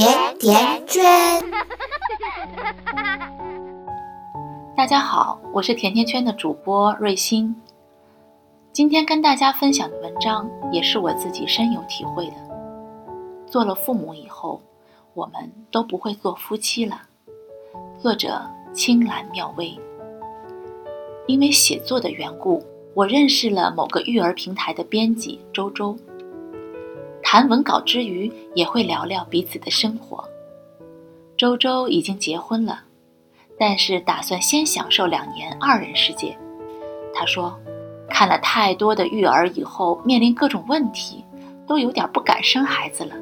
甜甜圈。大家好，我是甜甜圈的主播瑞欣。今天跟大家分享的文章也是我自己深有体会的。做了父母以后，我们都不会做夫妻了。作者青兰妙微。因为写作的缘故，我认识了某个育儿平台的编辑周周。谈文稿之余，也会聊聊彼此的生活。周周已经结婚了，但是打算先享受两年二人世界。他说，看了太多的育儿以后，面临各种问题，都有点不敢生孩子了。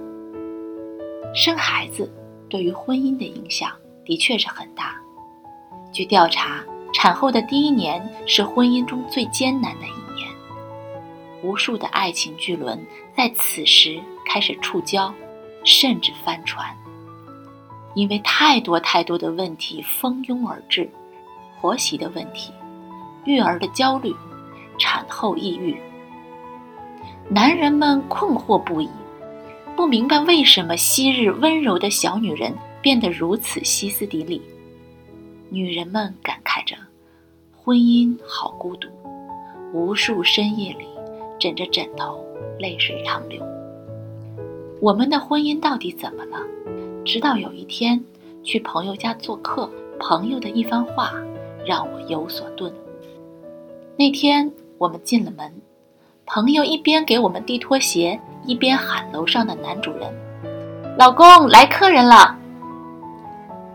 生孩子对于婚姻的影响的确是很大。据调查，产后的第一年是婚姻中最艰难的一年。无数的爱情巨轮在此时开始触礁，甚至翻船。因为太多太多的问题蜂拥而至：婆媳的问题、育儿的焦虑、产后抑郁。男人们困惑不已，不明白为什么昔日温柔的小女人变得如此歇斯底里。女人们感慨着：婚姻好孤独，无数深夜里。枕着枕头，泪水长流。我们的婚姻到底怎么了？直到有一天去朋友家做客，朋友的一番话让我有所顿悟。那天我们进了门，朋友一边给我们递拖鞋，一边喊楼上的男主人：“老公，来客人了。”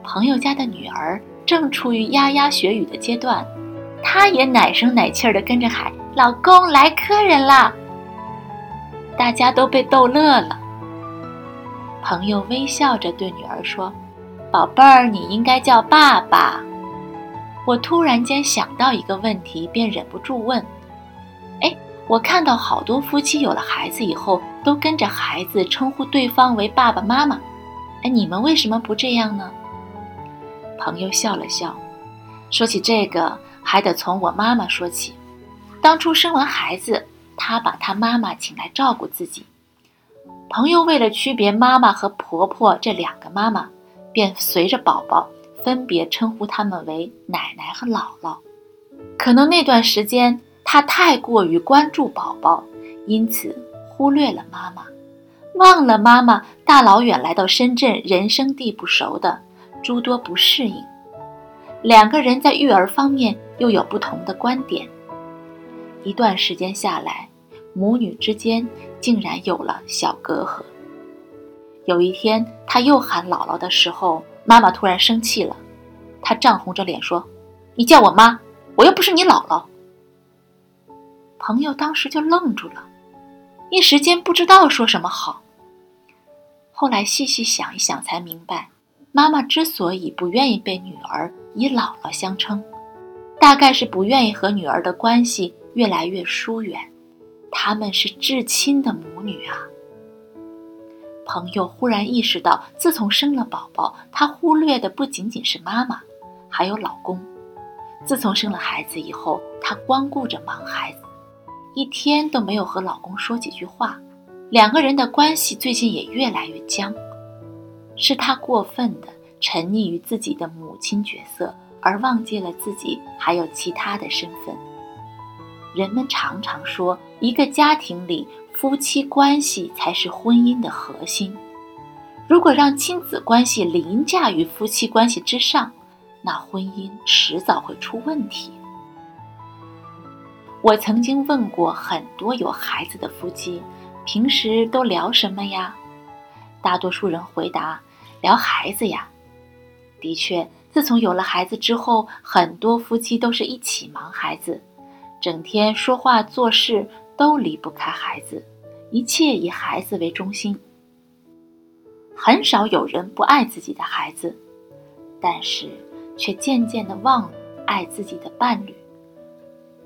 朋友家的女儿正处于牙牙学语的阶段，她也奶声奶气儿地跟着喊。老公来客人啦！大家都被逗乐了。朋友微笑着对女儿说：“宝贝儿，你应该叫爸爸。”我突然间想到一个问题，便忍不住问：“哎，我看到好多夫妻有了孩子以后，都跟着孩子称呼对方为爸爸妈妈。哎，你们为什么不这样呢？”朋友笑了笑，说起这个，还得从我妈妈说起。当初生完孩子，她把她妈妈请来照顾自己。朋友为了区别妈妈和婆婆这两个妈妈，便随着宝宝分别称呼他们为奶奶和姥姥。可能那段时间她太过于关注宝宝，因此忽略了妈妈，忘了妈妈大老远来到深圳，人生地不熟的诸多不适应。两个人在育儿方面又有不同的观点。一段时间下来，母女之间竟然有了小隔阂。有一天，她又喊姥姥的时候，妈妈突然生气了，她涨红着脸说：“你叫我妈，我又不是你姥姥。”朋友当时就愣住了，一时间不知道说什么好。后来细细想一想，才明白，妈妈之所以不愿意被女儿以姥姥相称，大概是不愿意和女儿的关系。越来越疏远，他们是至亲的母女啊。朋友忽然意识到，自从生了宝宝，她忽略的不仅仅是妈妈，还有老公。自从生了孩子以后，她光顾着忙孩子，一天都没有和老公说几句话。两个人的关系最近也越来越僵，是她过分的沉溺于自己的母亲角色，而忘记了自己还有其他的身份。人们常常说，一个家庭里夫妻关系才是婚姻的核心。如果让亲子关系凌驾于夫妻关系之上，那婚姻迟早会出问题。我曾经问过很多有孩子的夫妻，平时都聊什么呀？大多数人回答：聊孩子呀。的确，自从有了孩子之后，很多夫妻都是一起忙孩子。整天说话做事都离不开孩子，一切以孩子为中心。很少有人不爱自己的孩子，但是却渐渐的忘了爱自己的伴侣。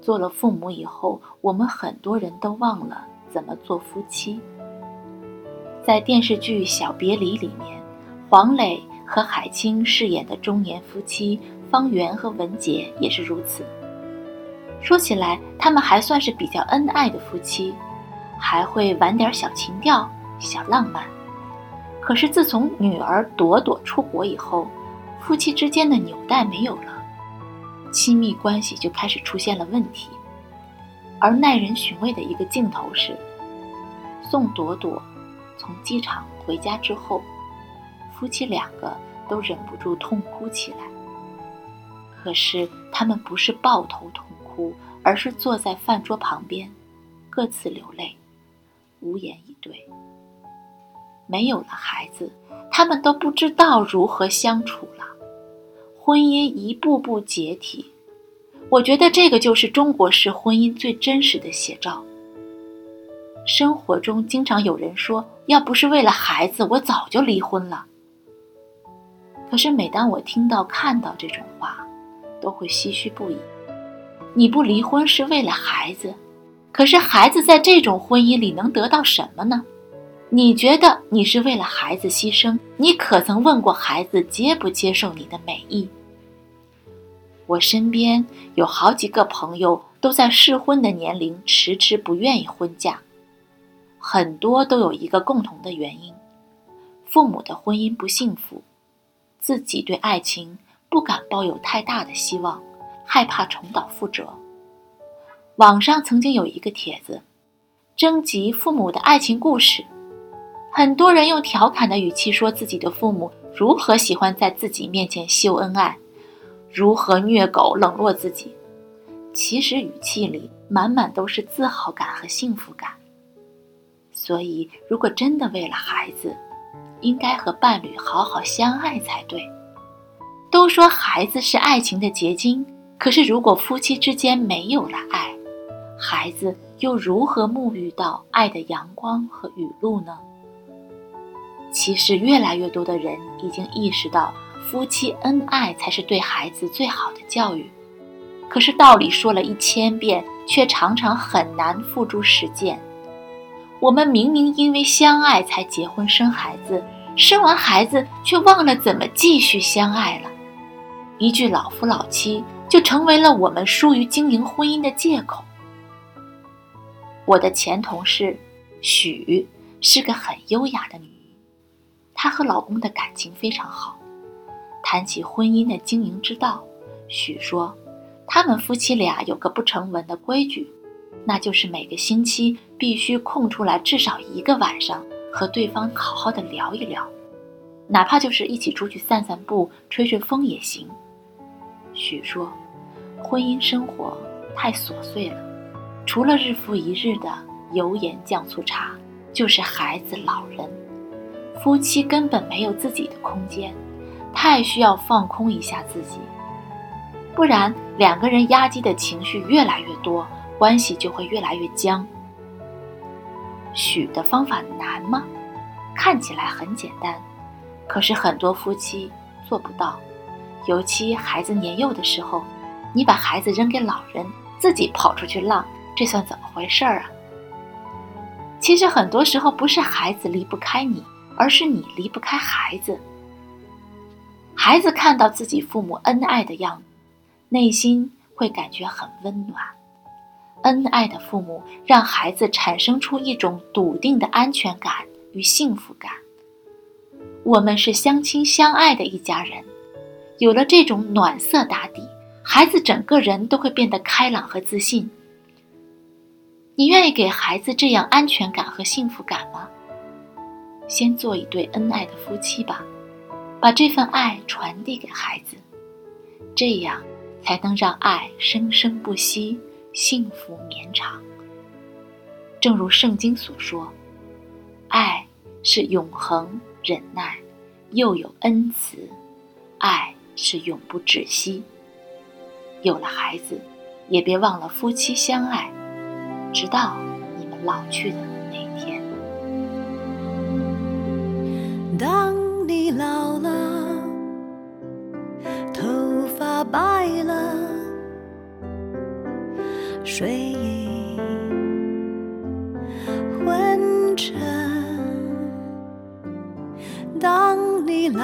做了父母以后，我们很多人都忘了怎么做夫妻。在电视剧《小别离》里面，黄磊和海清饰演的中年夫妻方圆和文杰也是如此。说起来，他们还算是比较恩爱的夫妻，还会玩点小情调、小浪漫。可是自从女儿朵朵出国以后，夫妻之间的纽带没有了，亲密关系就开始出现了问题。而耐人寻味的一个镜头是，送朵朵从机场回家之后，夫妻两个都忍不住痛哭起来。可是他们不是抱头痛而是坐在饭桌旁边，各自流泪，无言以对。没有了孩子，他们都不知道如何相处了。婚姻一步步解体，我觉得这个就是中国式婚姻最真实的写照。生活中经常有人说：“要不是为了孩子，我早就离婚了。”可是每当我听到、看到这种话，都会唏嘘不已。你不离婚是为了孩子，可是孩子在这种婚姻里能得到什么呢？你觉得你是为了孩子牺牲？你可曾问过孩子接不接受你的美意？我身边有好几个朋友都在适婚的年龄迟迟不愿意婚嫁，很多都有一个共同的原因：父母的婚姻不幸福，自己对爱情不敢抱有太大的希望，害怕重蹈覆辙。网上曾经有一个帖子，征集父母的爱情故事。很多人用调侃的语气说自己的父母如何喜欢在自己面前秀恩爱，如何虐狗冷落自己，其实语气里满满都是自豪感和幸福感。所以，如果真的为了孩子，应该和伴侣好好相爱才对。都说孩子是爱情的结晶，可是如果夫妻之间没有了爱，孩子又如何沐浴到爱的阳光和雨露呢？其实，越来越多的人已经意识到，夫妻恩爱才是对孩子最好的教育。可是，道理说了一千遍，却常常很难付诸实践。我们明明因为相爱才结婚生孩子，生完孩子却忘了怎么继续相爱了。一句老夫老妻，就成为了我们疏于经营婚姻的借口。我的前同事许是个很优雅的女。她和老公的感情非常好。谈起婚姻的经营之道，许说，他们夫妻俩有个不成文的规矩，那就是每个星期必须空出来至少一个晚上和对方好好的聊一聊，哪怕就是一起出去散散步、吹吹风也行。许说，婚姻生活太琐碎了，除了日复一日的油盐酱醋茶，就是孩子、老人。夫妻根本没有自己的空间，太需要放空一下自己，不然两个人压积的情绪越来越多，关系就会越来越僵。许的方法难吗？看起来很简单，可是很多夫妻做不到。尤其孩子年幼的时候，你把孩子扔给老人，自己跑出去浪，这算怎么回事儿啊？其实很多时候不是孩子离不开你。而是你离不开孩子，孩子看到自己父母恩爱的样子，内心会感觉很温暖。恩爱的父母让孩子产生出一种笃定的安全感与幸福感。我们是相亲相爱的一家人，有了这种暖色打底，孩子整个人都会变得开朗和自信。你愿意给孩子这样安全感和幸福感吗？先做一对恩爱的夫妻吧，把这份爱传递给孩子，这样才能让爱生生不息，幸福绵长。正如圣经所说，爱是永恒忍耐，又有恩慈，爱是永不止息。有了孩子，也别忘了夫妻相爱，直到你们老去的那天。当你老了，头发白了，睡意昏沉。当你老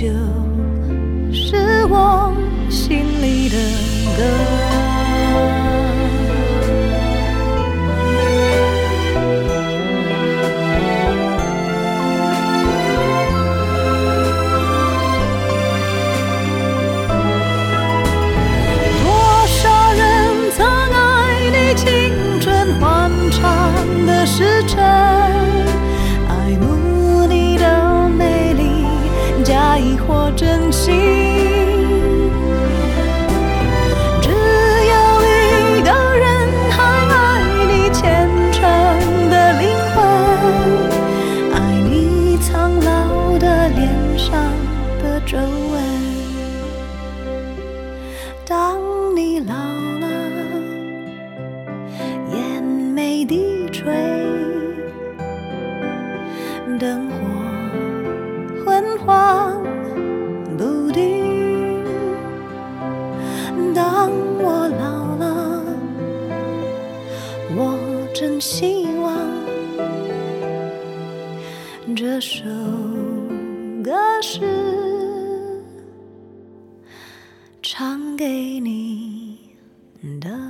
就是我心里的歌。多少人曾爱你青春欢畅的时辰。当我老了，我真希望这首歌是。唱给你的。